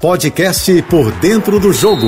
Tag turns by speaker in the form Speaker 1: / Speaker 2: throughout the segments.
Speaker 1: Podcast Por Dentro do Jogo,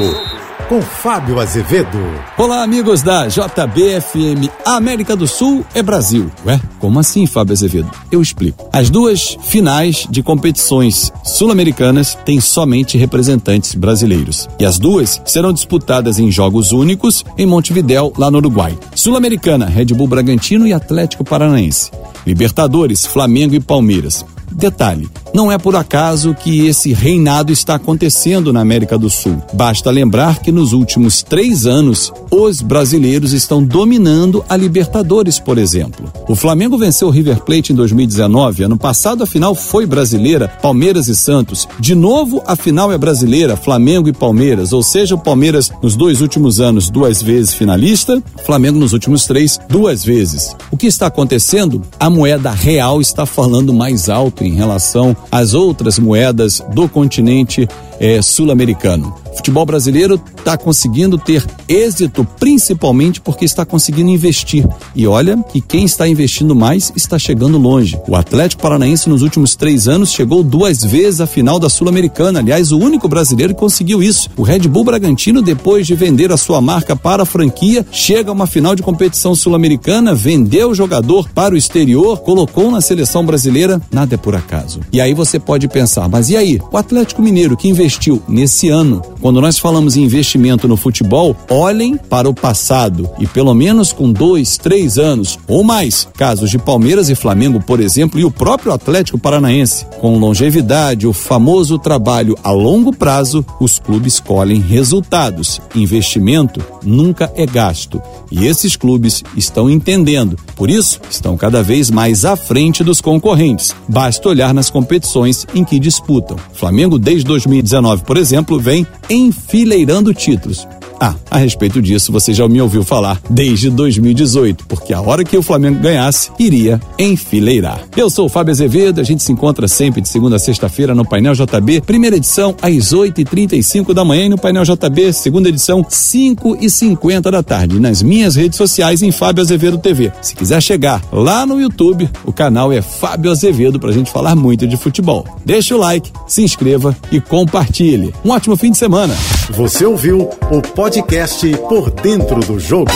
Speaker 1: com Fábio Azevedo.
Speaker 2: Olá, amigos da JBFM. América do Sul é Brasil. Ué, como assim, Fábio Azevedo? Eu explico. As duas finais de competições sul-americanas têm somente representantes brasileiros. E as duas serão disputadas em jogos únicos em Montevidéu, lá no Uruguai. Sul-Americana, Red Bull Bragantino e Atlético Paranaense. Libertadores, Flamengo e Palmeiras. Detalhe: não é por acaso que esse reinado está acontecendo na América do Sul. Basta lembrar que nos últimos três anos, os brasileiros estão dominando a Libertadores, por exemplo. O Flamengo venceu o River Plate em 2019. Ano passado, a final foi brasileira, Palmeiras e Santos. De novo, a final é brasileira, Flamengo e Palmeiras. Ou seja, o Palmeiras, nos dois últimos anos, duas vezes finalista, Flamengo, nos últimos três, duas vezes. O que está acontecendo? A moeda real está falando mais alto em relação às outras moedas do continente é, sul-americano. O futebol brasileiro está conseguindo ter êxito principalmente porque está conseguindo investir. E olha que quem está investindo mais está chegando longe. O Atlético Paranaense nos últimos três anos chegou duas vezes à final da Sul-Americana. Aliás, o único brasileiro que conseguiu isso. O Red Bull Bragantino, depois de vender a sua marca para a franquia, chega a uma final de competição sul-americana, vendeu o jogador para o exterior, colocou na seleção brasileira. Nada é por acaso. E aí você pode pensar, mas e aí? O Atlético Mineiro que investiu nesse ano quando nós falamos em investimento no futebol, olhem para o passado e pelo menos com dois, três anos ou mais, casos de Palmeiras e Flamengo, por exemplo, e o próprio Atlético Paranaense. Com longevidade, o famoso trabalho a longo prazo, os clubes colhem resultados. Investimento nunca é gasto. E esses clubes estão entendendo. Por isso, estão cada vez mais à frente dos concorrentes. Basta olhar nas competições em que disputam. Flamengo, desde 2019, por exemplo, vem enfileirando títulos. Ah, a respeito disso, você já me ouviu falar desde 2018, porque a hora que o Flamengo ganhasse, iria enfileirar. Eu sou o Fábio Azevedo, a gente se encontra sempre de segunda a sexta-feira no Painel JB, primeira edição às 8h35 da manhã e no Painel JB, segunda edição, 5h50 da tarde, nas minhas redes sociais em Fábio Azevedo TV. Se quiser chegar lá no YouTube, o canal é Fábio Azevedo pra gente falar muito de futebol. Deixa o like, se inscreva e compartilhe. Um ótimo fim de semana.
Speaker 1: Você ouviu o podcast Por Dentro do Jogo.